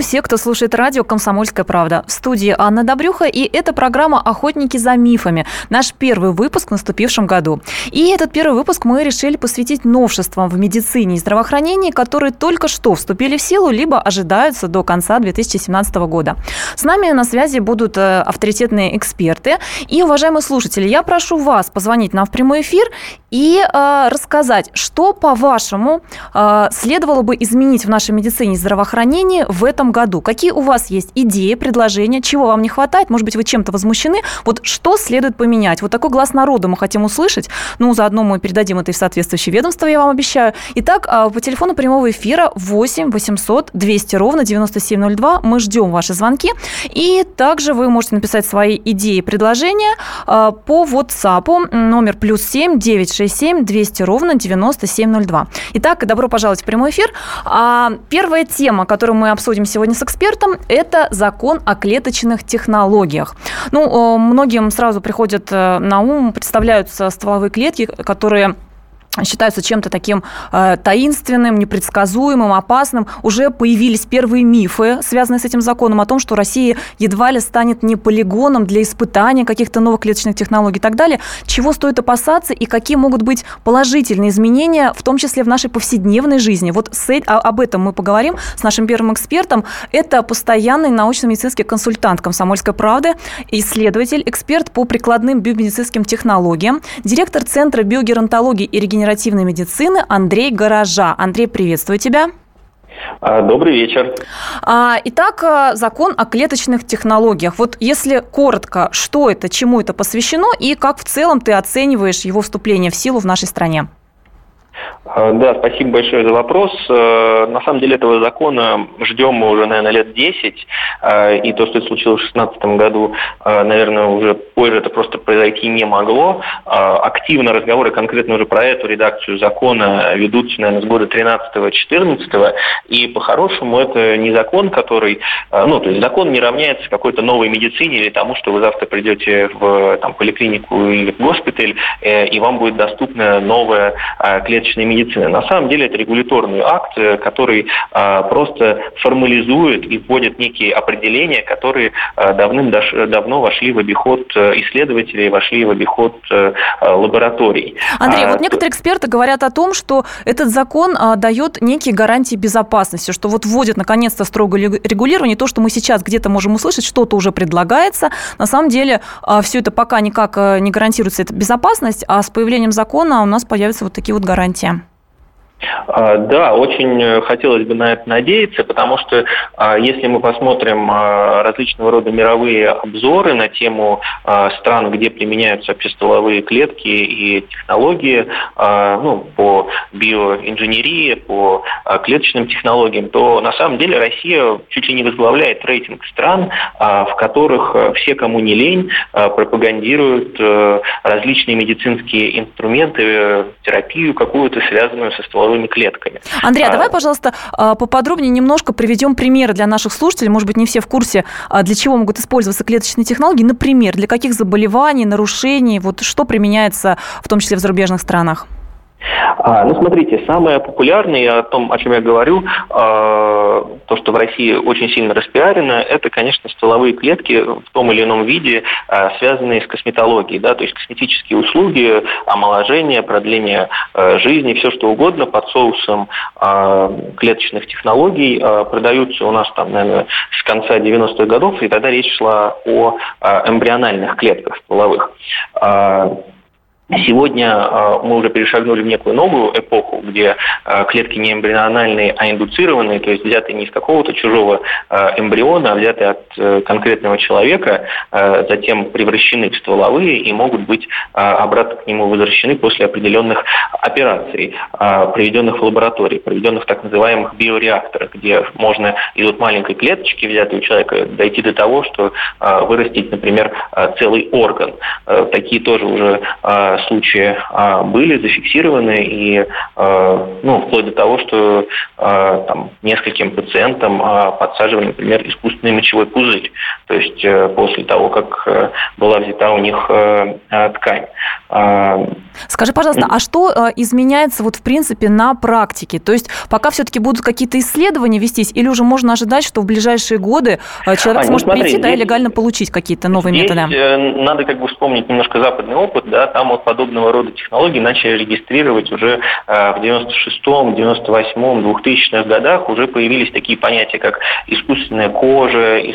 Всех, кто слушает радио «Комсомольская правда». В студии Анна Добрюха, и это программа «Охотники за мифами». Наш первый выпуск в наступившем году. И этот первый выпуск мы решили посвятить новшествам в медицине и здравоохранении, которые только что вступили в силу, либо ожидаются до конца 2017 года. С нами на связи будут э, авторитетные эксперты. И, уважаемые слушатели, я прошу вас позвонить нам в прямой эфир и э, рассказать, что, по-вашему, э, следовало бы изменить в нашей медицине и здравоохранении в этом году? Какие у вас есть идеи, предложения, чего вам не хватает? Может быть, вы чем-то возмущены? Вот что следует поменять? Вот такой глаз народа мы хотим услышать. Ну, заодно мы передадим это и в соответствующее ведомство, я вам обещаю. Итак, а, по телефону прямого эфира 8 800 200 ровно 9702. Мы ждем ваши звонки. И также вы можете написать свои идеи, предложения а, по WhatsApp номер плюс 7 967 200 ровно 9702. Итак, добро пожаловать в прямой эфир. А, первая тема, которую мы обсудим сегодня с экспертом, это закон о клеточных технологиях. Ну, многим сразу приходят э, на ум, представляются стволовые клетки, которые считаются чем-то таким э, таинственным, непредсказуемым, опасным. Уже появились первые мифы, связанные с этим законом, о том, что Россия едва ли станет не полигоном для испытания каких-то новых клеточных технологий и так далее. Чего стоит опасаться и какие могут быть положительные изменения, в том числе в нашей повседневной жизни. Вот с, а, об этом мы поговорим с нашим первым экспертом. Это постоянный научно-медицинский консультант «Комсомольской правды», исследователь, эксперт по прикладным биомедицинским технологиям, директор Центра биогеронтологии и регенерации регенеративной медицины Андрей Гаража. Андрей, приветствую тебя. А, добрый вечер. А, итак, а, закон о клеточных технологиях. Вот если коротко, что это, чему это посвящено и как в целом ты оцениваешь его вступление в силу в нашей стране? А, да, спасибо большое за вопрос. Э, на самом деле этого закона ждем мы уже, наверное, лет 10. А, и то, что это случилось в 2016 году, а, наверное, уже позже это просто произойти не могло. Активно разговоры конкретно уже про эту редакцию закона ведутся, наверное, с года 13-14. И по-хорошему это не закон, который... Ну, то есть закон не равняется какой-то новой медицине или тому, что вы завтра придете в там, поликлинику или в госпиталь, э, и вам будет доступна новая клеточная медицины. На самом деле это регуляторный акт, э, который а, просто формализует и вводит некие определения, которые а, давным-давно вошли в обиход э, исследователей, вошли в обиход э, лабораторий. Андрей, а, вот некоторые эксперты говорят о том, что этот закон дает некие гарантии безопасности, что вот вводит наконец-то строгое регулирование, то, что мы сейчас где-то можем услышать, что-то уже предлагается. На самом деле все это пока никак не гарантируется эта безопасность, а с появлением закона у нас появятся вот такие вот гарантии. А, да, очень э, хотелось бы на это надеяться, потому что а, если мы посмотрим а, различного рода мировые обзоры на тему стран, где применяются обществоловые клетки и технологии ну, по биоинженерии, по клеточным технологиям, то на самом деле Россия чуть ли не возглавляет рейтинг стран, в которых все, кому не лень, пропагандируют э, различные медицинские инструменты, терапию какую-то, связанную со стволовыми стволовыми клетками. Андрей, а давай, пожалуйста, а, поподробнее немножко приведем примеры для наших слушателей. Может быть, не все в курсе, а, для чего могут использоваться клеточные технологии. Например, для каких заболеваний, нарушений, вот что применяется в том числе в зарубежных странах? А, ну, смотрите, самое популярное, о том, о чем я говорю, а, то, что в России очень сильно распиарено, это, конечно, стволовые клетки в том или ином виде, а, связанные с косметологией, да, то есть косметические услуги, омоложение, продление а, жизни, все что угодно под соусом а, клеточных технологий а, продаются у нас там, наверное, с конца 90-х годов, и тогда речь шла о а, эмбриональных клетках стволовых. А, Сегодня а, мы уже перешагнули в некую новую эпоху, где а, клетки не эмбриональные, а индуцированные, то есть взятые не из какого-то чужого а, эмбриона, а взятые от э, конкретного человека, затем превращены в стволовые и могут быть обратно к нему возвращены после определенных операций, проведенных в лаборатории, проведенных в так называемых биореакторах, где можно из вот маленькой клеточки, взятой у человека, дойти до того, что вырастить, например, целый орган. Такие тоже уже случаи были зафиксированы и ну, вплоть до того, что там, нескольким пациентам подсаживали, например, искусственный мочевой пузырь, то есть после того, как была взята у них ткань. Скажи, пожалуйста, а что изменяется вот в принципе на практике? То есть пока все-таки будут какие-то исследования вестись, или уже можно ожидать, что в ближайшие годы человек а, сможет ну, смотри, прийти да, и легально получить какие-то новые здесь методы? Э, надо как бы вспомнить немножко западный опыт, да, там вот подобного рода технологии начали регистрировать уже э, в 96-м, 98-м, 2000-х годах уже появились такие понятия, как искусственная кожа, э,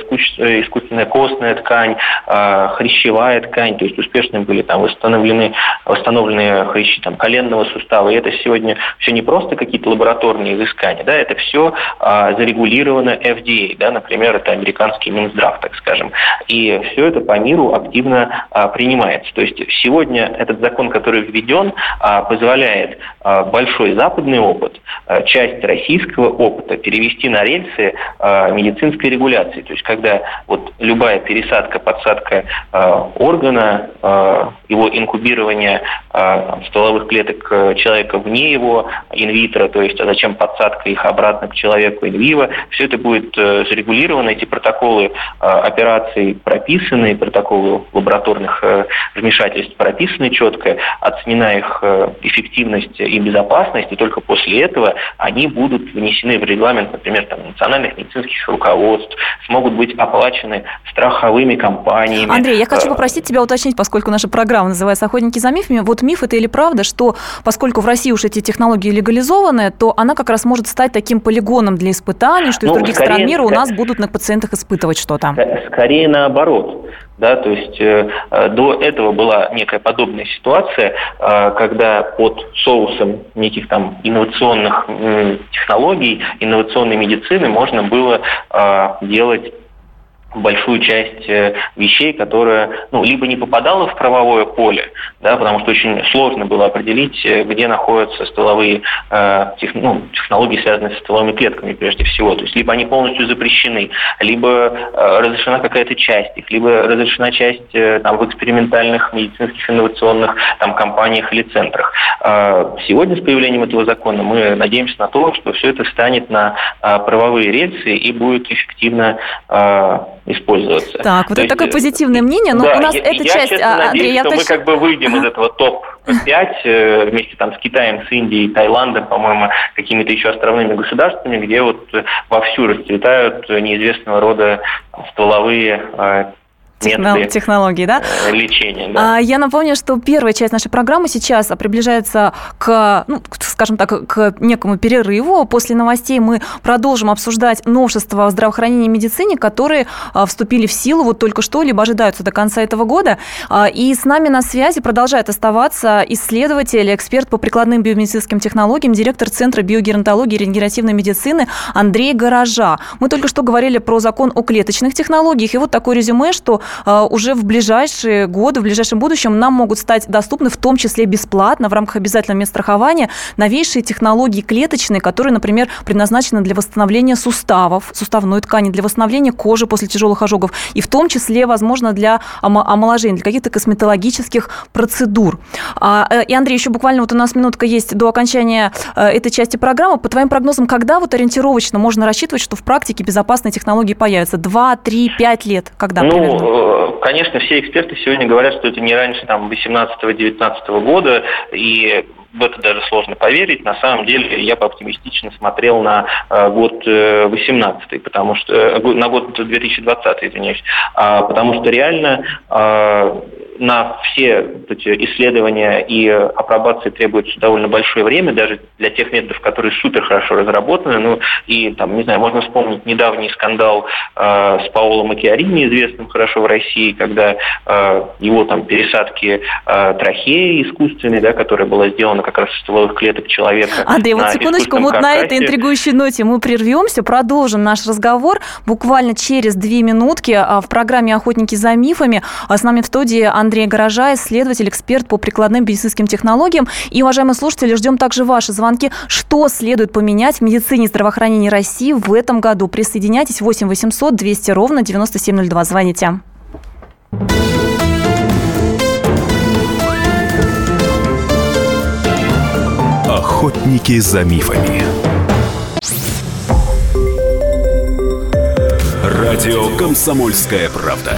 искусственная костная ткань, хрящевая ткань, то есть успешно были там восстановлены, восстановлены хрящи там, коленного сустава, и это сегодня все не просто какие-то лабораторные изыскания, да, это все зарегулировано FDA, да, например, это американский Минздрав, так скажем. И все это по миру активно а, принимается. То есть сегодня этот закон, который введен, а, позволяет а, большой западный опыт, а, часть российского опыта перевести на рельсы медицинской регуляции. То есть когда вот любая пересадка, подсадка органа, его инкубирование стволовых клеток человека вне его инвитро, то есть а зачем подсадка их обратно к человеку инвиво, все это будет а, зарегулировано, эти протоколы операций прописаны, протоколы лабораторных э, вмешательств прописаны четко, оценена их э, эффективность и безопасность, и только после этого они будут внесены в регламент, например, там, национальных медицинских руководств, смогут быть оплачены страховыми компаниями. Андрей, я хочу э, попросить тебя уточнить, поскольку наша программа называется «Охотники за мифами», вот миф это или правда, что поскольку в России уж эти технологии легализованы, то она как раз может стать таким полигоном для испытаний, что ну, из других скорее, стран мира у нас будут на пациентах испытывать что-то? Скорее наоборот. Да, то есть э, э, до этого была некая подобная ситуация, э, когда под соусом неких там инновационных технологий, инновационной медицины можно было э, делать большую часть э, вещей, которая ну, либо не попадала в правовое поле, да, потому что очень сложно было определить, э, где находятся стволовые э, тех, ну, технологии, связанные с стволовыми клетками прежде всего. То есть либо они полностью запрещены, либо э, разрешена какая-то часть их, либо разрешена часть э, там, в экспериментальных медицинских инновационных там, компаниях или центрах. Э, сегодня с появлением этого закона мы надеемся на то, что все это станет на э, правовые рельсы и будет эффективно э, использоваться. Так, вот То это есть, такое позитивное мнение, но да, у нас я, эта я, часть, честно, а, Андрей, надеюсь, я что точно... мы как бы выйдем из этого топ-5 э, вместе там с Китаем, с Индией, Таиландом, по-моему, какими-то еще островными государствами, где вот вовсю расцветают неизвестного рода стволовые Техно- технологии, да? Э, лечения, да. А, я напомню, что первая часть нашей программы сейчас приближается к, ну, скажем так, к некому перерыву. После новостей мы продолжим обсуждать новшества в здравоохранении и медицине, которые а, вступили в силу вот только что, либо ожидаются до конца этого года. А, и с нами на связи продолжает оставаться исследователь, эксперт по прикладным биомедицинским технологиям, директор Центра биогеронтологии и регенеративной медицины Андрей Гаража. Мы только что говорили про закон о клеточных технологиях, и вот такое резюме, что уже в ближайшие годы, в ближайшем будущем нам могут стать доступны в том числе бесплатно в рамках обязательного медстрахования новейшие технологии клеточные, которые, например, предназначены для восстановления суставов, суставной ткани, для восстановления кожи после тяжелых ожогов, и в том числе, возможно, для омоложения, для каких-то косметологических процедур. А, э, и, Андрей, еще буквально вот у нас минутка есть до окончания э, этой части программы. По твоим прогнозам, когда вот ориентировочно можно рассчитывать, что в практике безопасные технологии появятся? Два, три, пять лет? Когда ну, примерно? Конечно, все эксперты сегодня говорят, что это не раньше там 18-19 года, и в это даже сложно поверить. На самом деле я бы оптимистично смотрел на э, год 18 э, потому что э, на год 2020, извиняюсь, а, потому что реально а, на все эти исследования и апробации требуется довольно большое время, даже для тех методов, которые супер хорошо разработаны. Ну и там, не знаю, можно вспомнить недавний скандал э, с Паолом Макиарини, известным хорошо в России, когда э, его там пересадки э, трахеи искусственной, да, которая была сделана как раз из стволовых клеток человека. Андрей, вот секундочку, вот на этой интригующей ноте мы прервемся, продолжим наш разговор буквально через две минутки а, в программе «Охотники за мифами». А с нами в студии Андрей Гаража, исследователь, эксперт по прикладным медицинским технологиям. И, уважаемые слушатели, ждем также ваши звонки. Что следует поменять в медицине и здравоохранении России в этом году? Присоединяйтесь 8 800 200 ровно 9702. Звоните. Охотники за мифами. Радио «Комсомольская правда».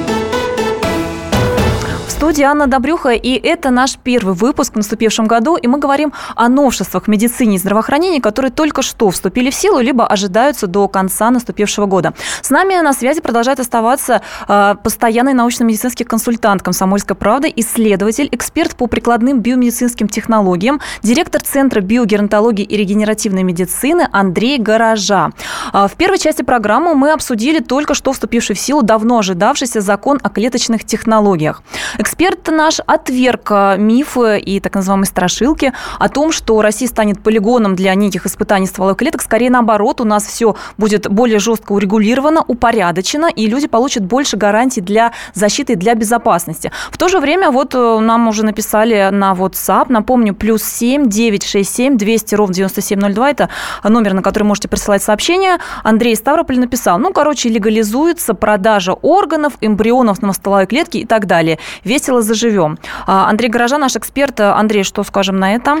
студии Анна Добрюха, и это наш первый выпуск в наступившем году, и мы говорим о новшествах в медицине и здравоохранении, которые только что вступили в силу, либо ожидаются до конца наступившего года. С нами на связи продолжает оставаться э, постоянный научно-медицинский консультант «Комсомольской правды», исследователь, эксперт по прикладным биомедицинским технологиям, директор Центра биогеронтологии и регенеративной медицины Андрей Гаража. Э, в первой части программы мы обсудили только что вступивший в силу давно ожидавшийся закон о клеточных технологиях. Эксперт наш отверг э, мифы и так называемые страшилки о том, что Россия станет полигоном для неких испытаний стволовых клеток. Скорее наоборот, у нас все будет более жестко урегулировано, упорядочено, и люди получат больше гарантий для защиты и для безопасности. В то же время вот э, нам уже написали на WhatsApp, напомню, плюс 7 967 200 ровно 9702, это номер, на который можете присылать сообщения. Андрей Ставрополь написал, ну, короче, легализуется продажа органов, эмбрионов на стволовой клетке и так далее. Весь весело заживем. А, Андрей Горожа, наш эксперт. Андрей, что скажем на это?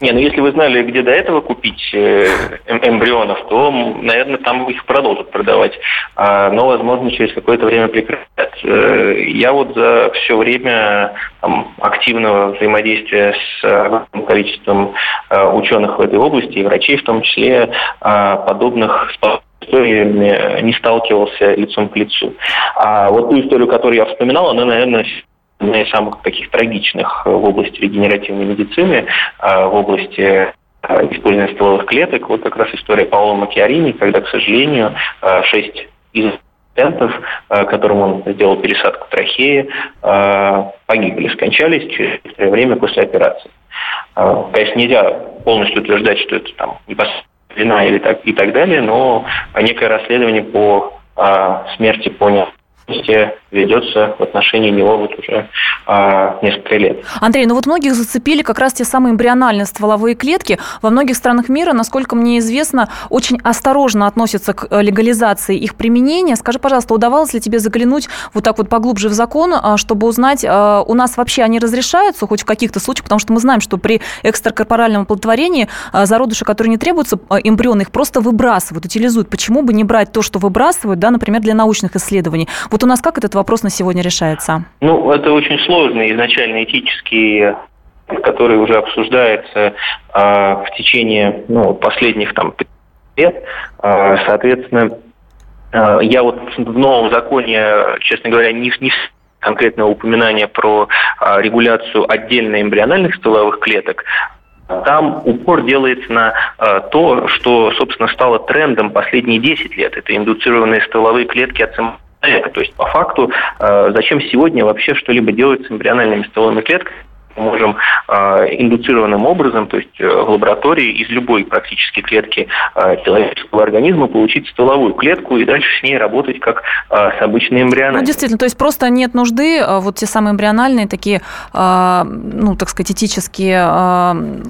Не, ну если вы знали, где до этого купить э, эм, эмбрионов, то, наверное, там их продолжат продавать. А, но, возможно, через какое-то время прекратят. Э, я вот за все время там, активного взаимодействия с огромным количеством э, ученых в этой области, и врачей в том числе, а, подобных историями не сталкивался лицом к лицу. А вот ту историю, которую я вспоминал, она, наверное, одна из самых таких трагичных в области регенеративной медицины, а, в области а, использования стволовых клеток. Вот как раз история Паула Макиарини, когда, к сожалению, а, шесть из пациентов, которым он сделал пересадку трахеи, погибли, скончались через некоторое время после операции. Конечно, нельзя полностью утверждать, что это там непосредственно вина или так, и так далее, но некое расследование по а, смерти по ведется в отношении него вот уже а, несколько лет. Андрей, ну вот многих зацепили как раз те самые эмбриональные стволовые клетки. Во многих странах мира, насколько мне известно, очень осторожно относятся к э, легализации их применения. Скажи, пожалуйста, удавалось ли тебе заглянуть вот так вот поглубже в закон, а, чтобы узнать, а, у нас вообще они разрешаются хоть в каких-то случаях, потому что мы знаем, что при экстракорпоральном оплодотворении а, зародыши, которые не требуются, эмбрионы, их просто выбрасывают, утилизуют. Почему бы не брать то, что выбрасывают, да, например, для научных исследований? Вот у нас как этот вопрос на сегодня решается? Ну, это очень сложный изначально этический который уже обсуждается э, в течение ну, последних там, лет. Э, соответственно, э, я вот в новом законе, честно говоря, не, не конкретного упоминания про э, регуляцию отдельно эмбриональных стволовых клеток, там упор делается на э, то, что, собственно, стало трендом последние 10 лет. Это индуцированные стволовые клетки от самого человека. То есть, по факту, э, зачем сегодня вообще что-либо делать с эмбриональными стволовыми клетками, можем э, индуцированным образом, то есть э, в лаборатории из любой практически клетки э, человеческого организма получить стволовую клетку и дальше с ней работать как с обычной эмбриональной. Ну, действительно, то есть просто нет нужды вот те самые эмбриональные такие, ну, так сказать, этические,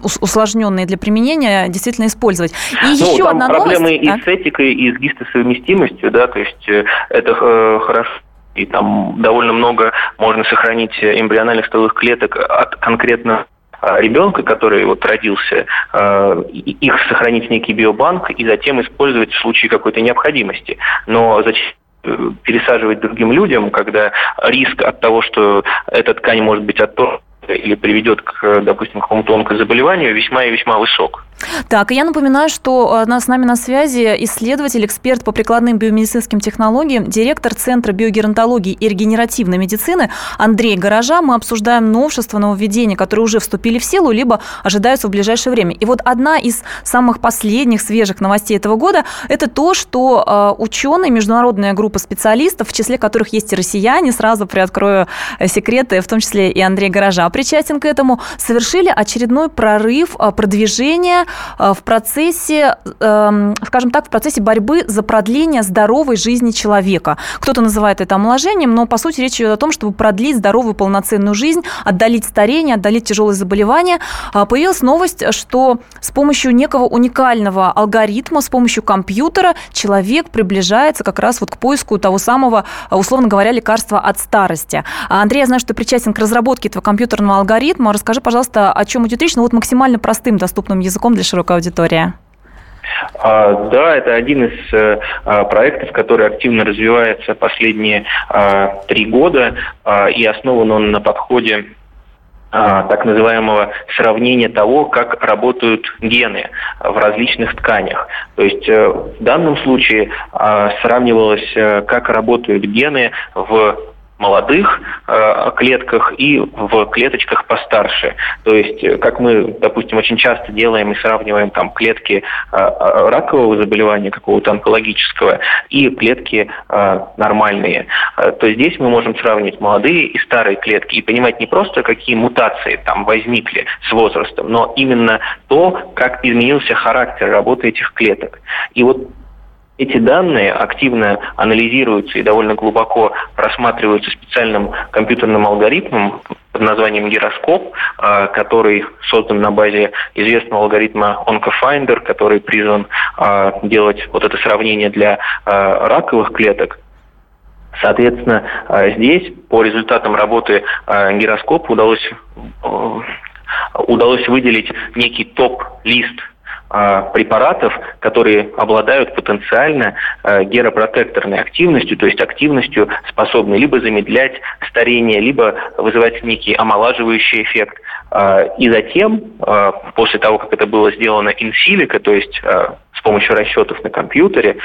усложненные для применения действительно использовать. И ну, еще одна проблемы новость. и так? с этикой, и с гистосовместимостью, да, то есть это хорошо и там довольно много можно сохранить эмбриональных стволовых клеток от конкретно а, ребенка, который вот родился, а, их сохранить в некий биобанк и затем использовать в случае какой-то необходимости. Но зачем э, пересаживать другим людям, когда риск от того, что эта ткань может быть отторгнута или приведет к, допустим, к какому-то онкозаболеванию, весьма и весьма высок. Так, я напоминаю, что э, с нами на связи исследователь, эксперт по прикладным биомедицинским технологиям, директор Центра биогеронтологии и регенеративной медицины Андрей Гаража. Мы обсуждаем новшества, нововведения, которые уже вступили в силу, либо ожидаются в ближайшее время. И вот одна из самых последних свежих новостей этого года – это то, что э, ученые, международная группа специалистов, в числе которых есть и россияне, сразу приоткрою э, секреты, в том числе и Андрей Гаража причастен к этому, совершили очередной прорыв продвижения в процессе, эм, скажем так, в процессе борьбы за продление здоровой жизни человека. Кто-то называет это омоложением, но по сути речь идет о том, чтобы продлить здоровую полноценную жизнь, отдалить старение, отдалить тяжелые заболевания. А, появилась новость, что с помощью некого уникального алгоритма, с помощью компьютера человек приближается как раз вот к поиску того самого, условно говоря, лекарства от старости. Андрей, я знаю, что ты причастен к разработке этого компьютерного алгоритма. Расскажи, пожалуйста, о чем идет речь, ну вот максимально простым, доступным языком для широкой аудитории? А, да, это один из э, а, проектов, который активно развивается последние а, три года, и основан он на подходе так называемого сравнения того, как работают гены в различных тканях. То есть э, в данном случае сравнивалось, э, как работают гены в молодых э, клетках и в клеточках постарше. То есть, э, как мы, допустим, очень часто делаем и сравниваем там клетки э, э ракового заболевания какого-то онкологического и клетки э, нормальные, э, то здесь мы можем сравнивать молодые и старые клетки и понимать не просто, какие мутации там возникли с возрастом, но именно то, как изменился характер работы этих клеток. И вот эти данные активно анализируются и довольно глубоко рассматриваются специальным компьютерным алгоритмом под названием гироскоп, а, который создан на базе известного алгоритма OncoFinder, который призван а, делать вот это сравнение для а, раковых клеток. Соответственно, здесь по результатам работы гироскопа удалось, удалось выделить некий топ-лист препаратов, которые обладают потенциально а, геропротекторной активностью, то есть активностью, способной либо замедлять старение, либо вызывать некий омолаживающий эффект. А, и затем, после того, как это было сделано инсилика, то есть с помощью расчетов на компьютере.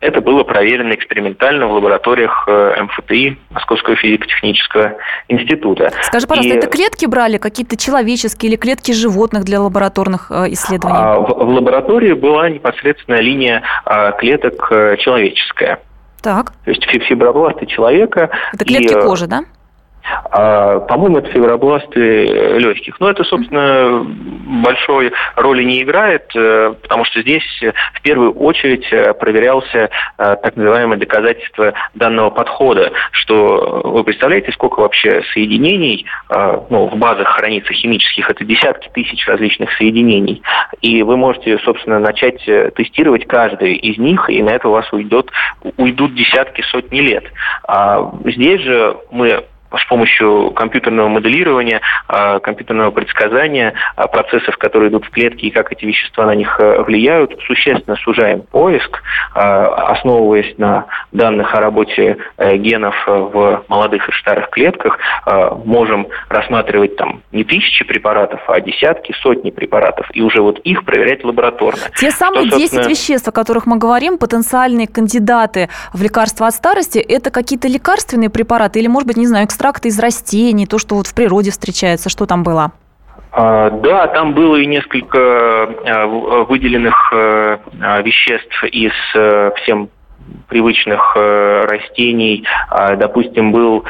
Это было проверено экспериментально в лабораториях э, МФТИ, Московского физико-технического института. Скажи, пожалуйста, И... это клетки брали, какие-то человеческие или клетки животных для лабораторных э, исследований? А, в, в лаборатории была непосредственная линия а, клеток э, человеческая. Так. То есть фибробласты человека. Это клетки и, кожи, да? А, по-моему, это фибробласты легких. Но это, собственно, большой роли не играет, э, потому что здесь в первую очередь э, проверялся э, так называемое доказательство данного подхода, что вы представляете, сколько вообще соединений ну, в базах хранится химических, это десятки тысяч различных соединений. И вы можете, собственно, начать тестировать каждый из них, и на это у вас уйдет, уйдут десятки, сотни лет. А здесь же мы с помощью компьютерного моделирования, а, компьютерного предсказания а, процессов, которые идут в клетке и как эти вещества на них э, влияют, существенно сужаем поиск, а, основываясь на данных о работе э, генов в молодых и старых клетках, можем рассматривать там не тысячи препаратов, а десятки, сотни препаратов, и уже вот их проверять лабораторно. Те самые Что, 10 веществ, о которых мы говорим, потенциальные кандидаты в лекарства от старости, это какие-то лекарственные препараты или, может быть, не знаю, экстракты из растений, то, что вот в природе встречается? Что там было? А, да, там было и несколько а, выделенных э, а, веществ из э, всем привычных э, растений. Допустим, был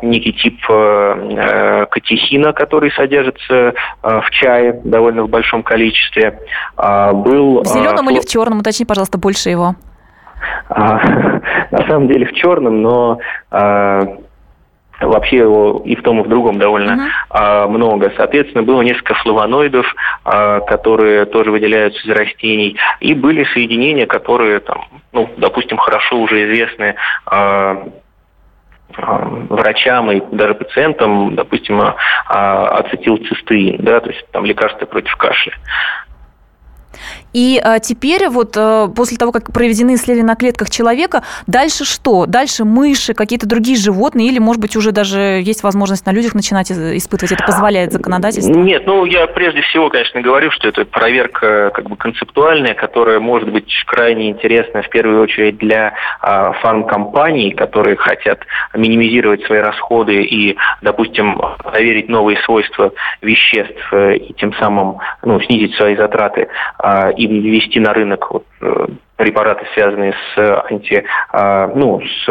некий тип катехина, который содержится в чае довольно в большом количестве. Был, в зеленом или в черном? Уточни, пожалуйста, больше его. На самом деле в черном, но Вообще его и в том, и в другом довольно uh-huh. а, много. Соответственно, было несколько флавоноидов, а, которые тоже выделяются из растений, и были соединения, которые, там, ну, допустим, хорошо уже известны а, а врачам и даже пациентам, допустим, а, ацетилцистеин, да, то есть там лекарства против кашля. И а, теперь вот а, после того, как проведены исследования на клетках человека, дальше что? Дальше мыши, какие-то другие животные или, может быть, уже даже есть возможность на людях начинать испытывать? Это позволяет законодательство? Нет, ну я прежде всего, конечно, говорю, что это проверка как бы концептуальная, которая может быть крайне интересна в первую очередь для а, фармкомпаний, которые хотят минимизировать свои расходы и, допустим, проверить новые свойства веществ э, и тем самым ну, снизить свои затраты а, и ввести на рынок вот, э, препараты, связанные с анти, а, ну, с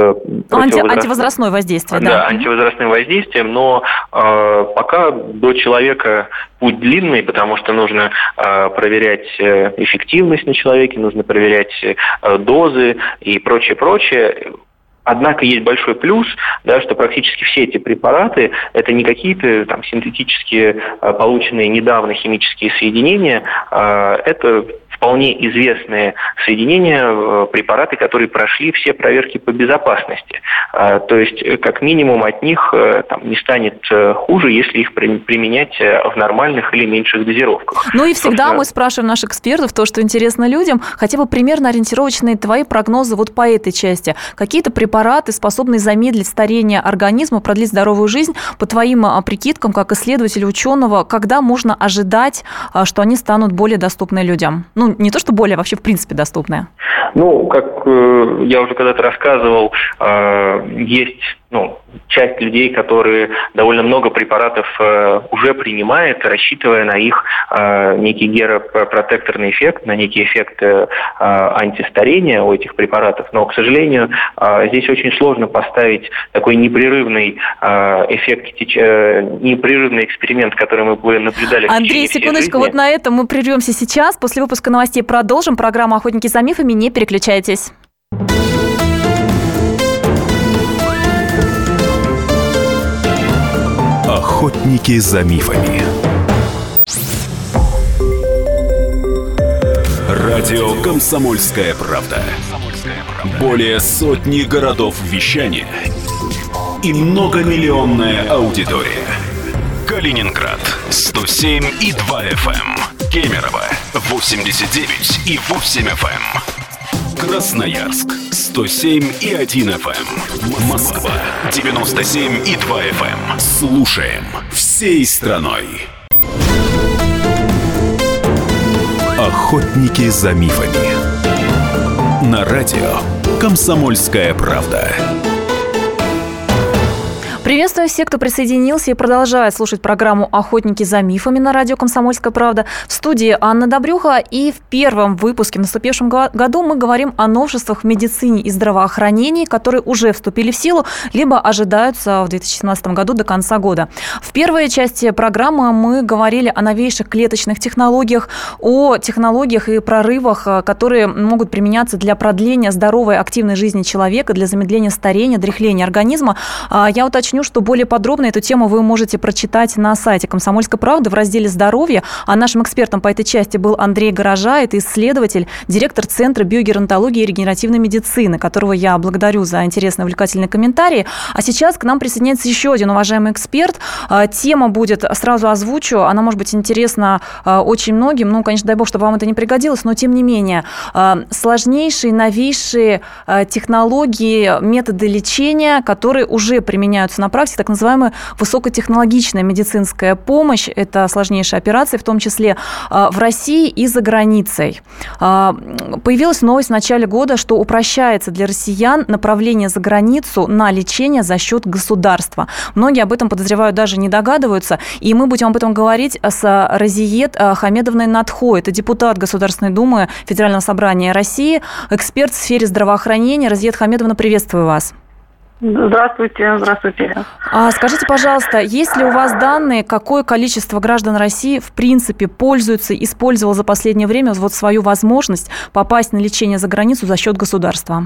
Анти, антивозрастное воздействие, да. Да, антивозрастным воздействием, но э, пока до человека путь длинный, потому что нужно э, проверять эффективность на человеке, нужно проверять э, дозы и прочее, прочее. Однако есть большой плюс, да, что практически все эти препараты это не какие-то там синтетические полученные недавно химические соединения, это вполне известные соединения, э, препараты, которые прошли все проверки по безопасности. А, то есть, э, как минимум, от них э, там, не станет хуже, если их применять в нормальных или меньших дозировках. Ну и всегда Собственно... мы спрашиваем наших экспертов то, что интересно людям, хотя бы примерно ориентировочные твои прогнозы вот по этой части. Какие-то препараты способны замедлить старение организма, продлить здоровую жизнь, по твоим а, прикидкам, как исследователя, ученого, когда можно ожидать, а, что они станут более доступны людям? Ну, не то что более, а вообще в принципе доступная? Ну, как э, я уже когда-то рассказывал, э, есть ну, часть людей, которые довольно много препаратов э, уже принимает, рассчитывая на их э, некий геропротекторный эффект, на некий эффект э, антистарения у этих препаратов. Но, к сожалению, э, здесь очень сложно поставить такой непрерывный э, эффект, э, непрерывный эксперимент, который мы наблюдали. Андрей, секундочку, вот на этом мы прервемся сейчас. После выпуска новостей продолжим. Программа «Охотники за мифами». Не переключайтесь. Охотники за мифами. Радио Комсомольская правда". Более сотни городов вещания и многомиллионная аудитория. Калининград 107 и 2 FM. Эм. Кемерово 89 и 8 FM. Красноярск 107 и 1 FM. Эм. Москва 97 и 2 FM. Эм. Слушаем всей страной. Охотники за мифами. На радио Комсомольская правда. Приветствую всех, кто присоединился и продолжает слушать программу «Охотники за мифами» на радио «Комсомольская правда». В студии Анна Добрюха. И в первом выпуске в наступившем году мы говорим о новшествах в медицине и здравоохранении, которые уже вступили в силу, либо ожидаются в 2017 году до конца года. В первой части программы мы говорили о новейших клеточных технологиях, о технологиях и прорывах, которые могут применяться для продления здоровой активной жизни человека, для замедления старения, дряхления организма. А, я уточню, уточню, что более подробно эту тему вы можете прочитать на сайте «Комсомольской правды» в разделе «Здоровье». А нашим экспертом по этой части был Андрей Горожа, это исследователь, директор Центра биогеронтологии и регенеративной медицины, которого я благодарю за интересные увлекательные комментарии. А сейчас к нам присоединяется еще один уважаемый эксперт. А, тема будет, сразу озвучу, она может быть интересна а, очень многим. Ну, конечно, дай бог, чтобы вам это не пригодилось, но тем не менее. А, сложнейшие, новейшие технологии, методы лечения, которые уже применяются на на практике так называемая высокотехнологичная медицинская помощь. Это сложнейшие операции, в том числе а, в России и за границей. А, появилась новость в начале года, что упрощается для россиян направление за границу на лечение за счет государства. Многие об этом подозревают, даже не догадываются. И мы будем об этом говорить с Разиет Хамедовной Надхо. Это депутат Государственной Думы Федерального собрания России, эксперт в сфере здравоохранения. Разиет Хамедовна, приветствую вас. Здравствуйте, здравствуйте. А скажите, пожалуйста, есть ли у вас данные, какое количество граждан России в принципе пользуются, использовал за последнее время вот свою возможность попасть на лечение за границу за счет государства?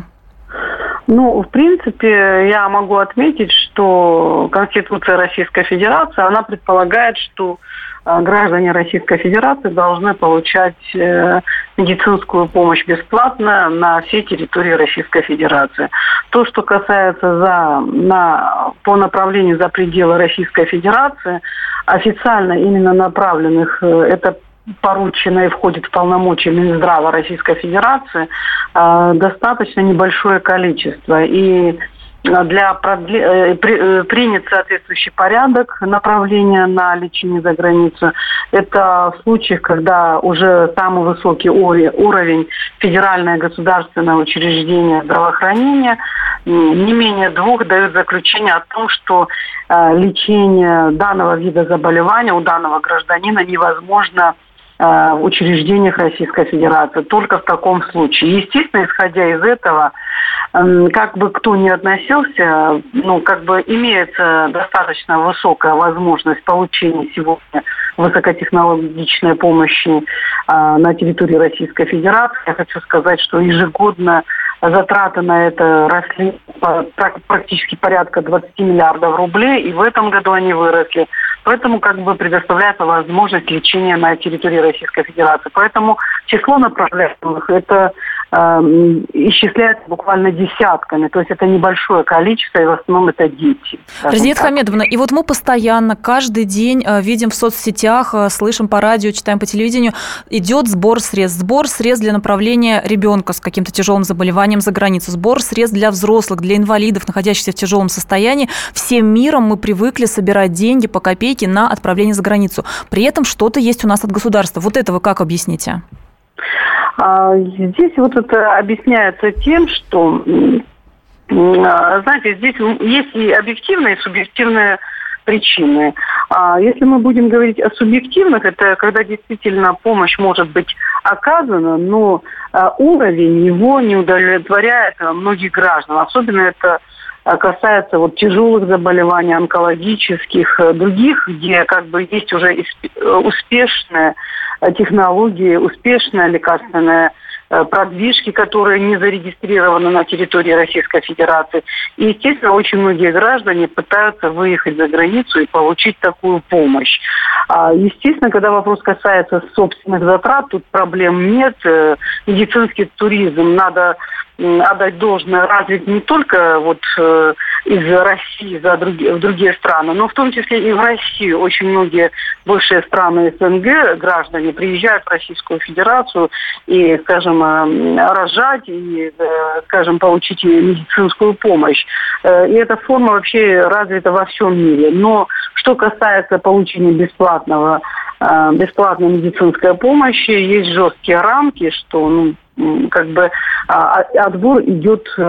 Ну, в принципе, я могу отметить, что Конституция Российской Федерации, она предполагает, что граждане Российской Федерации должны получать э, медицинскую помощь бесплатно на всей территории Российской Федерации. То, что касается за, на, по направлению за пределы Российской Федерации, официально именно направленных, э, это поручено и входит в полномочия Минздрава Российской Федерации, достаточно небольшое количество. И для продле... Э, э, принят соответствующий порядок направления на лечение за границу. Это в случаях, когда уже самый высокий уровень федеральное государственное учреждение здравоохранения не менее двух дают заключение о том, что э, лечение данного вида заболевания у данного гражданина невозможно в учреждениях Российской Федерации. Только в таком случае. Естественно, исходя из этого, как бы кто ни относился, ну, как бы имеется достаточно высокая возможность получения сегодня высокотехнологичной помощи а, на территории Российской Федерации. Я хочу сказать, что ежегодно затраты на это росли практически порядка 20 миллиардов рублей, и в этом году они выросли. Поэтому как бы предоставляется возможность лечения на территории Российской Федерации. Поэтому число направляемых это исчисляется буквально десятками. То есть это небольшое количество, и в основном это дети. Президент Хамедовна, и вот мы постоянно, каждый день э, видим в соцсетях, э, слышим по радио, читаем по телевидению, идет сбор средств. Сбор средств для направления ребенка с каким-то тяжелым заболеванием за границу. Сбор средств для взрослых, для инвалидов, находящихся в тяжелом состоянии. Всем миром мы привыкли собирать деньги по копейке на отправление за границу. При этом что-то есть у нас от государства. Вот это вы как объясните? А, здесь вот это объясняется тем, что, а, знаете, здесь есть и объективные, и субъективные причины. А если мы будем говорить о субъективных, это когда действительно помощь может быть оказана, но уровень его не удовлетворяет многих граждан. Особенно это касается вот тяжелых заболеваний, онкологических, э, других, где как бы есть уже э, э, технология, успешная лекарственная продвижки, которые не зарегистрированы на территории Российской Федерации. И, естественно, очень многие граждане пытаются выехать за границу и получить такую помощь. А, естественно, когда вопрос касается собственных затрат, тут проблем нет. Медицинский туризм надо отдать должное развить не только вот э, из России за другие, в другие страны, но в том числе и в Россию. Очень многие бывшие страны СНГ, граждане, приезжают в Российскую Федерацию и, скажем, э, рожать и, э, скажем, получить медицинскую помощь. Э, и эта форма вообще развита во всем мире. Но что касается получения бесплатного бесплатной медицинской помощи, есть жесткие рамки, что ну, как бы а, отбор идет э,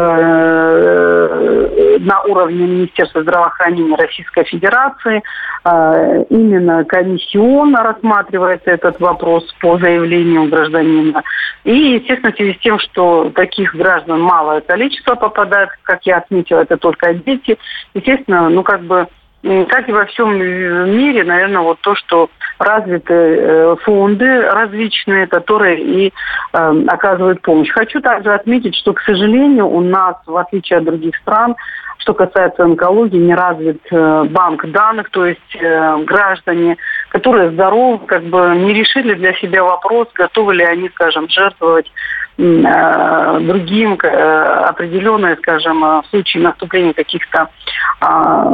на уровне Министерства здравоохранения Российской Федерации. А, именно комиссионно рассматривается этот вопрос по заявлению гражданина. И, естественно, в связи с тем, что таких граждан малое количество попадает, как я отметила, это только дети, естественно, ну как бы как и во всем мире, наверное, вот то, что развиты э, фонды различные, которые и э, оказывают помощь. Хочу также отметить, что, к сожалению, у нас, в отличие от других стран, что касается онкологии, не развит э, банк данных, то есть граждане, которые здоровы, как бы не решили для себя вопрос, готовы ли они, скажем, жертвовать другим определенные, скажем, в случае наступления каких-то а,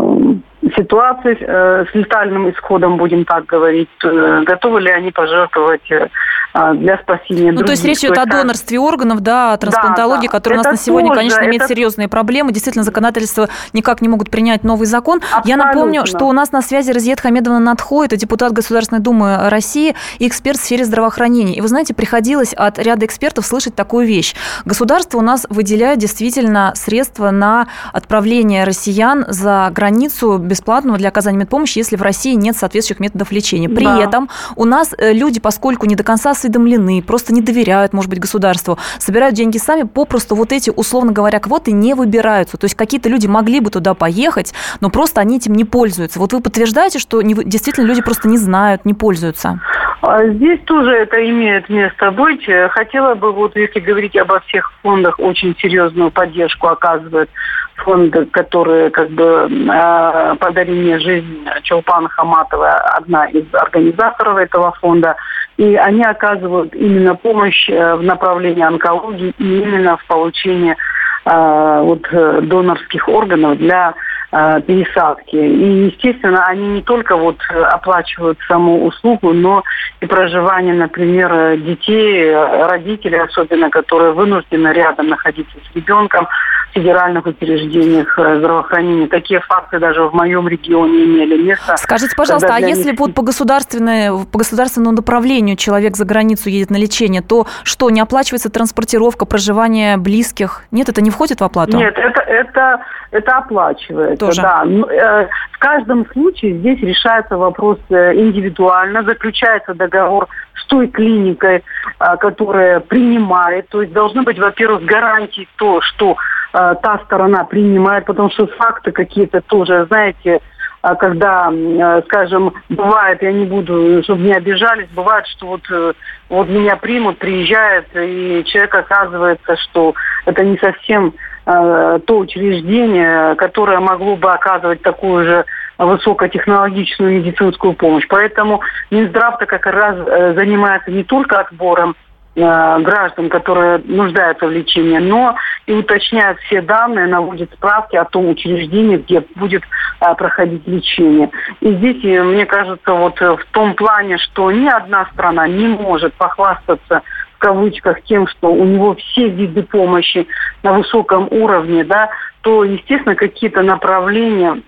ситуации э, с летальным исходом, будем так говорить, э, готовы ли они пожертвовать э, а, для спасения Ну, других. то есть речь идет о донорстве органов, да, о трансплантологии, да, да. которая у нас на сегодня, тоже, конечно, имеет это... серьезные проблемы. Действительно, законодательство никак не могут принять новый закон. Абсолютно. Я напомню, что у нас на связи Разиет Хамедовна Надхо, это депутат Государственной Думы России и эксперт в сфере здравоохранения. И вы знаете, приходилось от ряда экспертов слышать такую вещь. Государство у нас выделяет действительно средства на отправление россиян за границу бесплатного для оказания медпомощи, если в России нет соответствующих методов лечения. При да. этом у нас э, люди, поскольку не до конца осведомлены, просто не доверяют, может быть, государству, собирают деньги сами, попросту вот эти, условно говоря, квоты не выбираются. То есть какие-то люди могли бы туда поехать, но просто они этим не пользуются. Вот вы подтверждаете, что не, действительно люди просто не знают, не пользуются? А здесь тоже это имеет место быть. Хотела бы, вот если говорить обо всех фондах, очень серьезную поддержку оказывают фонды, которые как бы э, подарили мне жизнь Чулпан Хаматова, одна из организаторов этого фонда. И они оказывают именно помощь э, в направлении онкологии и именно в получении э, вот, донорских органов для э, пересадки. И, естественно, они не только вот оплачивают саму услугу, но и проживание, например, детей, родителей особенно, которые вынуждены рядом находиться с ребенком федеральных учреждениях здравоохранения. Такие факты даже в моем регионе имели место. Скажите, пожалуйста, а если вот по, государственной, по государственному направлению человек за границу едет на лечение, то что, не оплачивается транспортировка, проживание близких? Нет, это не входит в оплату? Нет, это, это, это оплачивается, Тоже. да. Э, в каждом случае здесь решается вопрос э, индивидуально, заключается договор с той клиникой, э, которая принимает. То есть должны быть, во-первых, гарантии то, что та сторона принимает, потому что факты какие-то тоже, знаете, а когда, э, скажем, бывает, я не буду, чтобы не обижались, бывает, что вот, э, вот меня примут, приезжает, и человек оказывается, что это не совсем э, то учреждение, которое могло бы оказывать такую же высокотехнологичную медицинскую помощь. Поэтому Минздрав-то как раз занимается не только отбором Э, граждан, которые нуждаются в лечении, но и уточняют все данные, наводят справки о том учреждении, где будет э, проходить лечение. И здесь, э, мне кажется, вот в том плане, что ни одна страна не может похвастаться в кавычках тем, что у него все виды помощи на высоком уровне, да, то, естественно, какие-то направления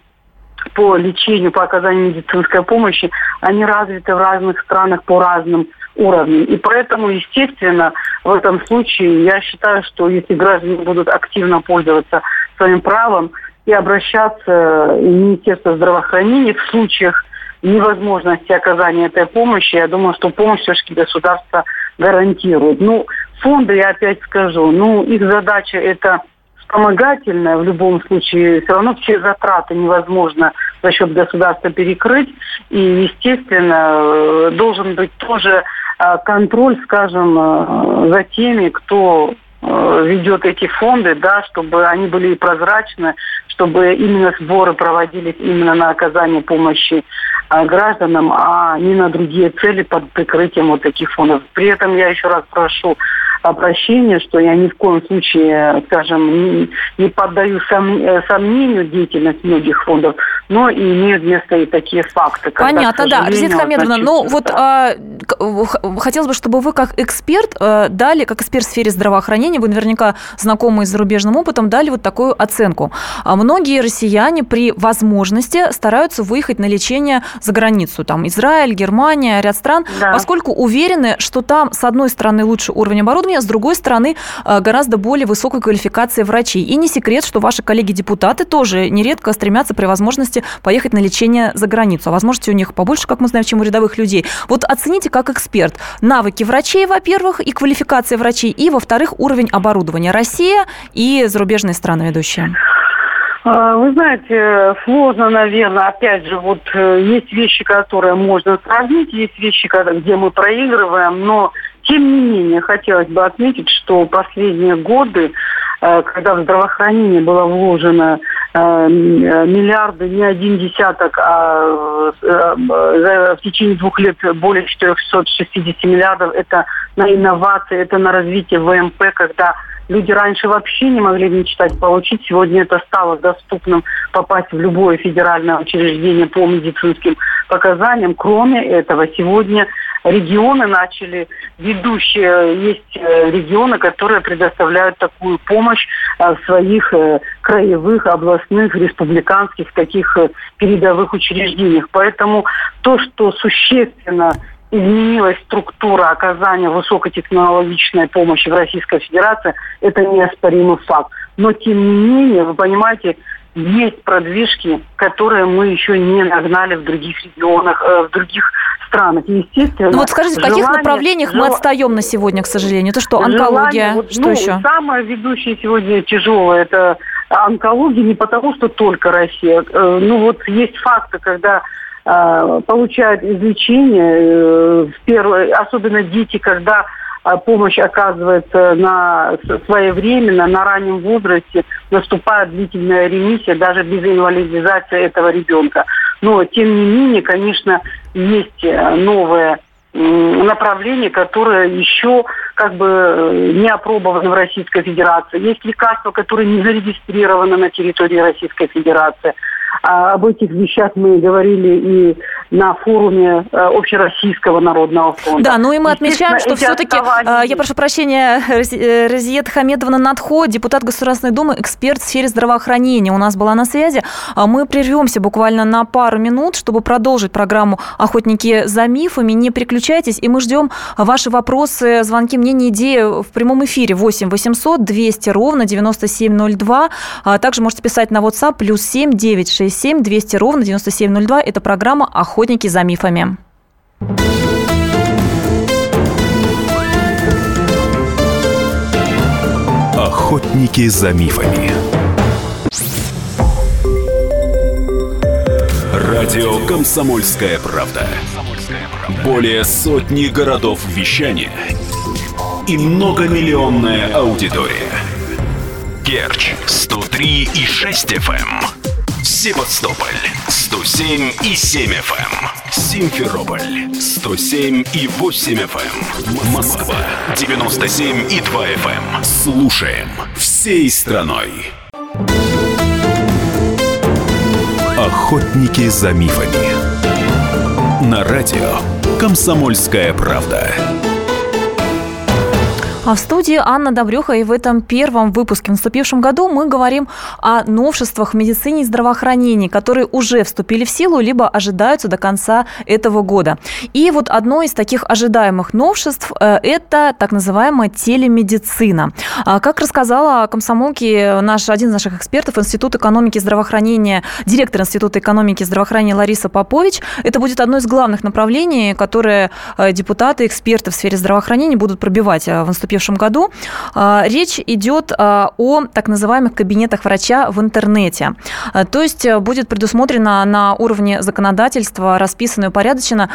по лечению, по оказанию медицинской помощи, они развиты в разных странах по разным уровнем. И поэтому, естественно, в этом случае я считаю, что если граждане будут активно пользоваться своим правом и обращаться в Министерство здравоохранения в случаях невозможности оказания этой помощи, я думаю, что помощь все-таки государство гарантирует. Ну, фонды, я опять скажу, ну, их задача это вспомогательная в любом случае, все равно все затраты невозможно за счет государства перекрыть. И, естественно, э, должен быть тоже э, контроль, скажем, э, за теми, кто ведет эти фонды, да, чтобы они были прозрачны, чтобы именно сборы проводились именно на оказание помощи гражданам, а не на другие цели под прикрытием вот таких фондов. При этом я еще раз прошу обращение, что я ни в коем случае, скажем, не, не поддаю сом, э, сомнению деятельность многих фондов, но и имеют место и такие факты. Понятно, да. Резида Хамедовна, ну вот а, хотелось бы, чтобы вы как эксперт а, дали, как эксперт в сфере здравоохранения, вы наверняка знакомы с зарубежным опытом, дали вот такую оценку. А многие россияне при возможности стараются выехать на лечение за границу, там Израиль, Германия, ряд стран, да. поскольку уверены, что там, с одной стороны, лучше уровень оборудования, оборудования, с другой стороны, э, гораздо более высокой квалификации врачей. И не секрет, что ваши коллеги-депутаты тоже нередко стремятся при возможности поехать на лечение за границу. А возможности у них побольше, как мы знаем, чем у рядовых людей. Вот оцените как эксперт навыки врачей, во-первых, и квалификация врачей, и, во-вторых, уровень оборудования. Россия и зарубежные страны ведущие. А, вы знаете, сложно, наверное, опять же, вот э, есть вещи, которые можно сравнить, есть вещи, где мы проигрываем, но тем не менее, хотелось бы отметить, что последние годы, э, когда в здравоохранение было вложено э, миллиарды, не один десяток, а в течение двух лет более 460 миллиардов, это на инновации, это на развитие ВМП, когда Люди раньше вообще не могли мечтать получить. Сегодня это стало доступным попасть в любое федеральное учреждение по медицинским показаниям. Кроме этого, сегодня регионы начали, ведущие есть э, регионы, которые предоставляют такую помощь э, своих э, краевых, областных, республиканских таких передовых учреждениях. Поэтому то, что существенно изменилась структура оказания высокотехнологичной помощи в Российской Федерации, это неоспоримый факт. Но тем не менее, вы понимаете, есть продвижки, которые мы еще не нагнали в других регионах, э, в других странах. естественно, ну вот скажите, в каких направлениях жел... мы отстаем на сегодня, к сожалению? Это что, онкология? Желание, вот, что ну, еще? Самое ведущее сегодня тяжелое – это онкология не потому, что только Россия. Э, ну вот есть факты, когда а, получают излечение, э, в первое, особенно дети, когда помощь оказывается на своевременно, на раннем возрасте, наступает длительная ремиссия даже без инвалидизации этого ребенка. Но, тем не менее, конечно, есть э, новые направление, которое еще как бы не опробовано в Российской Федерации. Есть лекарства, которые не зарегистрированы на территории Российской Федерации. А об этих вещах мы говорили и на форуме э, Общероссийского народного фонда. Да, ну и мы отмечаем, что все-таки, э, я прошу прощения, э, Разиет Хамедовна Надхо, депутат Государственной Думы, эксперт в сфере здравоохранения, у нас была на связи. А мы прервемся буквально на пару минут, чтобы продолжить программу «Охотники за мифами». Не переключайтесь, и мы ждем ваши вопросы, звонки, мнения, идеи в прямом эфире 8 800 200 ровно 9702. А также можете писать на WhatsApp плюс 7 967 200 ровно 9702. Это программа «Охотники за мифами. Охотники за мифами. Радио Комсомольская правда". Более сотни городов вещания и многомиллионная аудитория. Керч 103 и 6 FM. Севастополь 107 и 7 FM. Эм. Симферополь 107 и 8 FM. Эм. Москва 97 и 2 FM. Эм. Слушаем всей страной. Охотники за мифами. На радио Комсомольская правда. А в студии Анна Добрюха, и в этом первом выпуске в наступившем году мы говорим о новшествах в медицине и здравоохранении, которые уже вступили в силу, либо ожидаются до конца этого года. И вот одно из таких ожидаемых новшеств э, – это так называемая телемедицина. А как рассказала комсомолке наш, один из наших экспертов Института экономики и здравоохранения, директор Института экономики и здравоохранения Лариса Попович, это будет одно из главных направлений, которые э, депутаты, эксперты в сфере здравоохранения будут пробивать э, в институте наступившем году. А, речь идет а, о так называемых кабинетах врача в интернете. А, то есть э, будет предусмотрена на уровне законодательства, расписана и упорядочена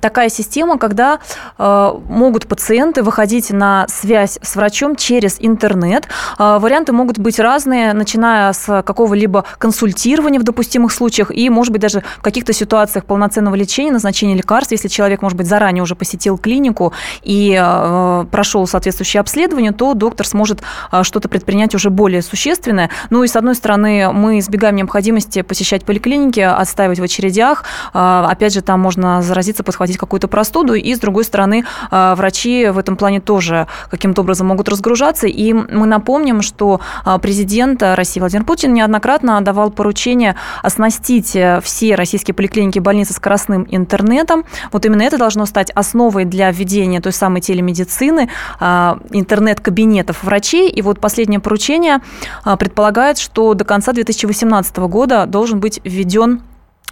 такая система, когда могут пациенты выходить на связь с врачом через интернет. Варианты могут быть разные, начиная с какого-либо консультирования в допустимых случаях и, может быть, даже в каких-то ситуациях полноценного лечения, назначения лекарств, если человек, может быть, заранее уже посетил клинику и прошел соответствующее обследование, то доктор сможет а, что-то предпринять уже более существенное. Ну и, с одной стороны, мы избегаем необходимости посещать поликлиники, отстаивать в очередях. А, опять же, там можно заразиться, подхватить какую-то простуду. И, с другой стороны, а, врачи в этом плане тоже каким-то образом могут разгружаться. И мы напомним, что президент России Владимир Путин неоднократно давал поручение оснастить э, все российские поликлиники и больницы скоростным интернетом. Вот именно это должно стать основой для введения той самой телемедицины, интернет-кабинетов врачей. И вот последнее поручение а, предполагает, что до конца 2018 года должен быть введен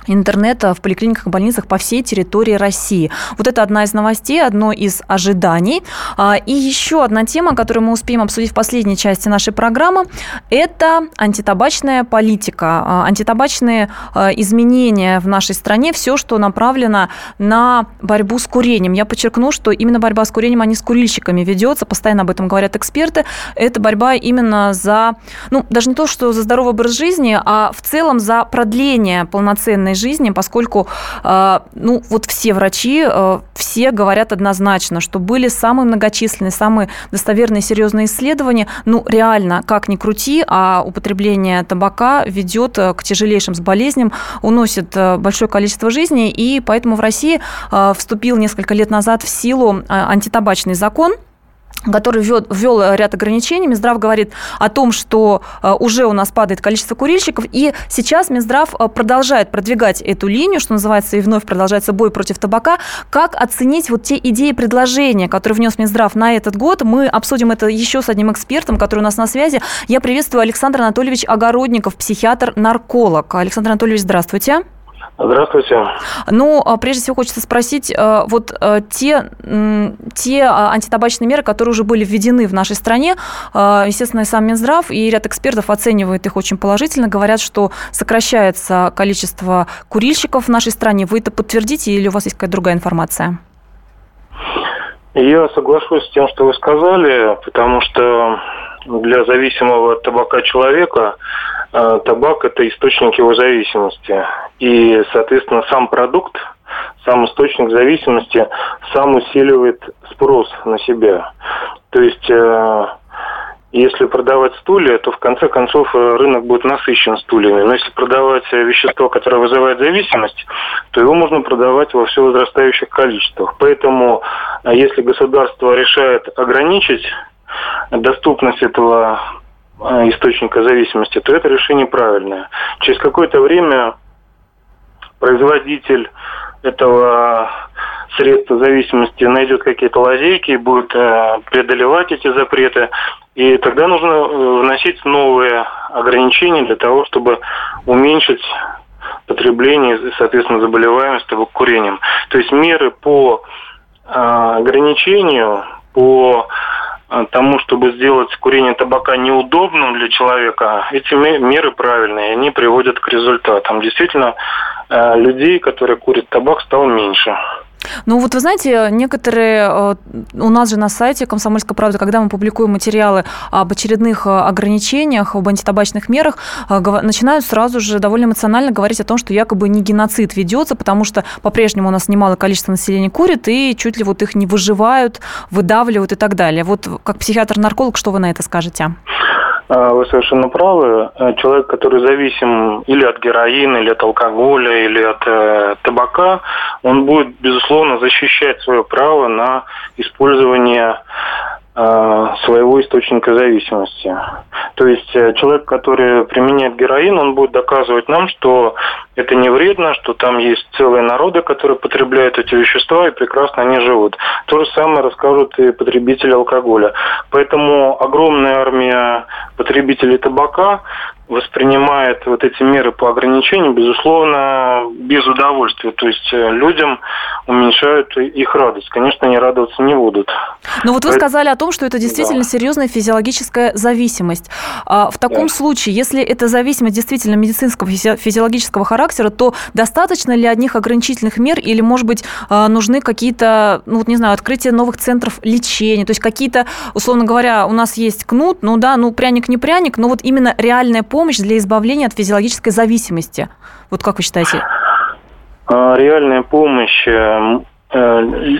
интернета в поликлиниках и больницах по всей территории России. Вот это одна из новостей, одно из ожиданий. А, и еще одна тема, которую мы успеем обсудить в последней части нашей программы, это антитабачная политика, а, антитабачные а, изменения в нашей стране, все, что направлено на борьбу с курением. Я подчеркну, что именно борьба с курением, а не с курильщиками ведется, постоянно об этом говорят эксперты. Это борьба именно за, ну, даже не то, что за здоровый образ жизни, а в целом за продление полноценной жизни, поскольку э, ну, вот все врачи, э, все говорят однозначно, что были самые многочисленные, самые достоверные, серьезные исследования. Ну, реально, как ни крути, а употребление табака ведет э, к тяжелейшим болезням, уносит большое количество жизней, и поэтому в России вступил несколько лет назад в силу антитабачный закон – который ввел, ввел ряд ограничений. Минздрав говорит о том, что э, уже у нас падает количество курильщиков, и сейчас Минздрав э, продолжает продвигать эту линию, что называется, и вновь продолжается бой против табака. Как оценить вот те идеи и предложения, которые внес Минздрав на этот год? Мы обсудим это еще с одним экспертом, который у нас на связи. Я приветствую Александр Анатольевич Огородников, психиатр-нарколог. Александр Анатольевич, здравствуйте. Здравствуйте. Ну, а прежде всего хочется спросить, э, вот э, те, те а, антитабачные меры, которые уже были введены в нашей стране, естественно, и сам Минздрав, и ряд экспертов оценивает их очень положительно, говорят, что сокращается количество курильщиков в нашей стране. Вы это подтвердите или у вас есть какая-то другая информация? Я соглашусь с тем, что вы сказали, потому что для зависимого от табака человека э, табак – это источник его зависимости. И, соответственно, сам продукт, сам источник зависимости сам усиливает спрос на себя. То есть э, Если продавать стулья, то в конце концов э, рынок будет насыщен стульями. Но если продавать вещество, которое вызывает зависимость, то его можно продавать во все возрастающих количествах. Поэтому, если государство решает ограничить доступность этого источника зависимости, то это решение правильное. Через какое-то время производитель этого средства зависимости найдет какие-то лазейки и будет э, преодолевать эти запреты. И тогда нужно э, вносить новые ограничения для того, чтобы уменьшить потребление и, соответственно, заболеваемость табакокурением. То есть меры по э, ограничению, по тому, чтобы сделать курение табака неудобным для человека, эти меры правильные, они приводят к результатам. Действительно, людей, которые курят табак, стало меньше. Ну вот вы знаете, некоторые, э, у нас же на сайте «Комсомольская правда», когда мы публикуем материалы об очередных э, ограничениях, об антитабачных мерах, э, начинают сразу же довольно эмоционально говорить о том, что якобы не геноцид ведется, потому что по-прежнему у нас немалое количество населения курит, и чуть ли вот их не выживают, выдавливают и так далее. Вот как психиатр-нарколог, что вы на это скажете? А, вы совершенно правы. Э, человек, который зависим или от героина, или от алкоголя, или от э, табака, он будет, безусловно, защищать свое право на использование своего источника зависимости. То есть э, человек, который применяет героин, он будет доказывать нам, что это не вредно, что там есть целые народы, которые потребляют эти вещества и прекрасно они живут. То же самое расскажут и потребители алкоголя. Поэтому огромная армия потребителей табака воспринимает вот эти меры по ограничению, безусловно, без удовольствия. То есть э, людям уменьшают их радость. Конечно, они радоваться не будут. Но вот вы сказали о том, что это действительно да. серьезная физиологическая зависимость. А в таком да. случае, если это зависимость действительно медицинского физиологического характера, то достаточно ли одних ограничительных мер или, может быть, а, нужны какие-то, ну вот не знаю, открытие новых центров лечения, то есть какие-то, условно говоря, у нас есть кнут, ну да, ну пряник не пряник, но вот именно реальная помощь помощь для избавления от физиологической зависимости? Вот как вы считаете? А, реальная помощь э, э,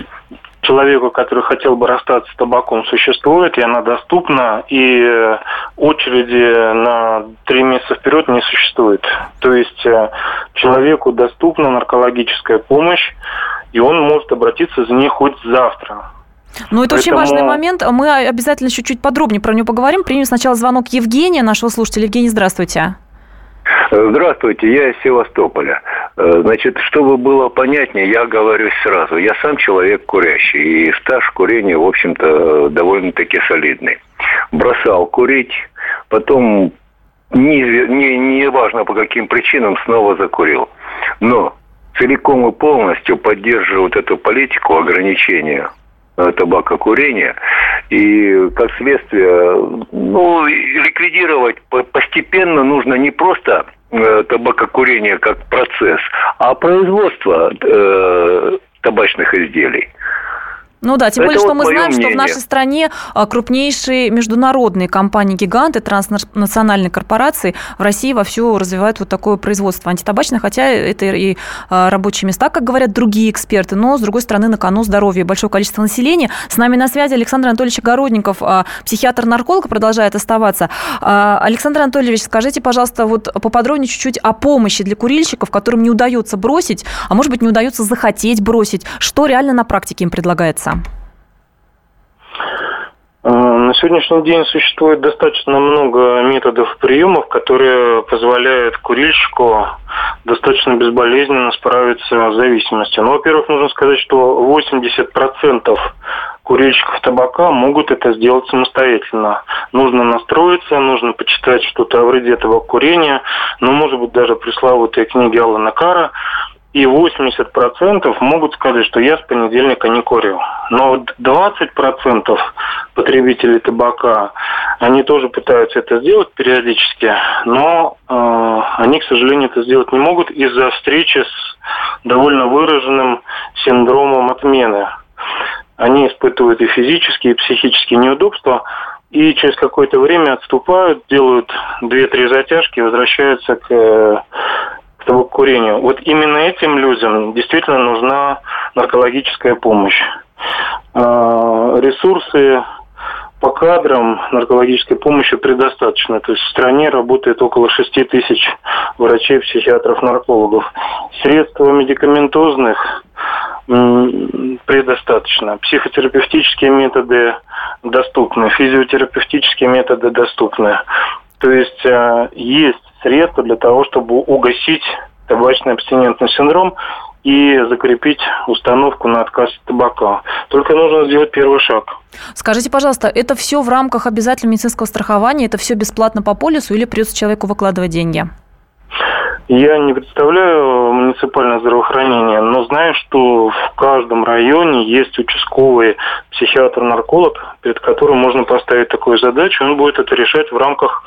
человеку, который хотел бы расстаться с табаком, существует, и она доступна, и э, очереди на три месяца вперед не существует. То есть человеку доступна наркологическая помощь, и он может обратиться за ней хоть завтра. Ну, это Поэтому... очень важный момент. Мы обязательно еще чуть подробнее про него поговорим. Примем сначала звонок Евгения, нашего слушателя. Евгений, здравствуйте. Здравствуйте, я из Севастополя. Э, значит, чтобы было понятнее, я говорю сразу. Я сам человек курящий, и стаж курения, в общем-то, довольно-таки солидный. Бросал курить, потом, не, не, не важно по каким причинам, снова закурил. Но целиком и полностью поддерживаю вот эту политику ограничения табакокурения. И, как следствие, ну, ликвидировать постепенно нужно не просто э, табакокурение как процесс, а производство э, табачных изделий. Ну да, тем более, что мы знаем, мнение. что в нашей стране а, крупнейшие международные компании-гиганты, транснациональные корпорации в России вовсю развивают вот такое производство антитабачное, хотя это и а, рабочие места, как говорят другие эксперты, но, с другой стороны, на кону здоровье большое количество населения. С нами на связи Александр Анатольевич Огородников, а, психиатр-нарколог, продолжает оставаться. Александр Анатольевич, скажите, пожалуйста, вот поподробнее чуть-чуть о помощи для курильщиков, которым не удается бросить, а может быть, не удается захотеть бросить. Что реально на практике им предлагается? Сам? Э, на сегодняшний день существует достаточно много методов приемов, которые позволяют курильщику достаточно безболезненно справиться с зависимостью. Но, ну, во-первых, нужно сказать, что 80% курильщиков табака могут это сделать самостоятельно. Нужно настроиться, нужно почитать что-то о вреде табакокурения, ну, может быть, даже пресловутые книги Алана Кара, и 80% могут сказать, что я с понедельника не курил. Но 20% потребителей табака, они тоже пытаются это сделать периодически, но э, они, к сожалению, это сделать не могут из-за встречи с довольно выраженным синдромом отмены. Они испытывают и физические, и психические неудобства, и через какое-то время отступают, делают 2-3 затяжки возвращаются к табакокурению. Вот именно этим людям действительно нужна наркологическая помощь. А, ресурсы по кадрам наркологической помощи предостаточно. То есть в стране работает около 6 тысяч врачей, психиатров, наркологов. Средств медикаментозных предостаточно. Психотерапевтические методы доступны, физиотерапевтические методы доступны. То есть э, есть средства для того, чтобы угасить табачный абстинентный синдром и закрепить установку на отказ от табака. Только нужно сделать первый шаг. Скажите, пожалуйста, это все в рамках обязательного медицинского страхования? Это все бесплатно по полису или придется человеку выкладывать деньги? Я не представляю муниципальное здравоохранение, но знаю, что в каждом районе есть участковый психиатр-нарколог, перед которым можно поставить такую задачу, он будет это решать в рамках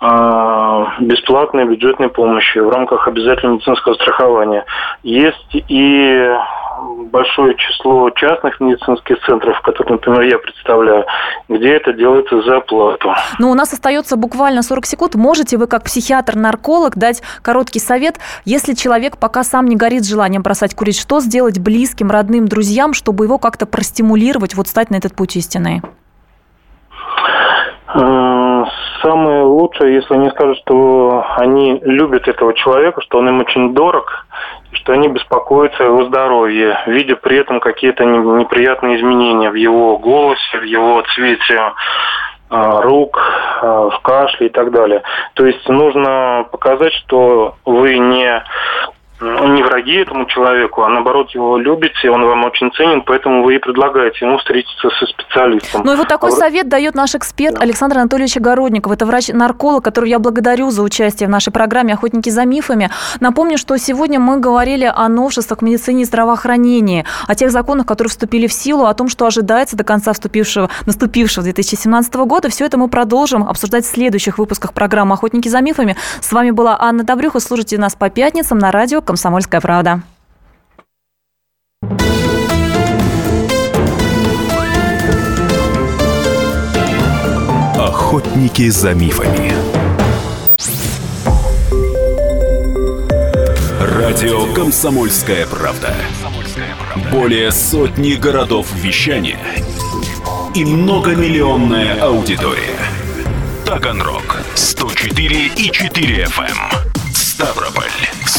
бесплатной бюджетной помощи, в рамках обязательного медицинского страхования. Есть и большое число частных медицинских центров, которые, например, я представляю, где это делается за оплату. Но у нас остается буквально 40 секунд. Можете вы, как психиатр-нарколог, дать короткий совет, если человек пока сам не горит желанием бросать курить, что сделать близким, родным, друзьям, чтобы его как-то простимулировать, вот стать на этот путь истинный? Самое лучшее, если они скажут, что они любят этого человека, что он им очень дорог, что они беспокоятся о его здоровье, видя при этом какие-то неприятные изменения в его голосе, в его цвете э, рук, э, в кашле и так далее. То есть нужно показать, что вы не не враги этому человеку, а наоборот его любите, он вам очень ценен, поэтому вы и предлагаете ему встретиться со специалистом. Ну и вот такой а совет дает наш эксперт да. Александр Анатольевич Огородников. Это врач-нарколог, которого я благодарю за участие в нашей программе «Охотники за мифами». Напомню, что сегодня мы говорили о новшествах в медицине и здравоохранении, о тех законах, которые вступили в силу, о том, что ожидается до конца вступившего, наступившего 2017 года. Все это мы продолжим обсуждать в следующих выпусках программы «Охотники за мифами». С вами была Анна Добрюха. Слушайте нас по пятницам на радио «Комсомольская правда». Охотники за мифами. Радио «Комсомольская правда». Более сотни городов вещания и многомиллионная аудитория. Таганрог 104 и 4 FM. Ставрополь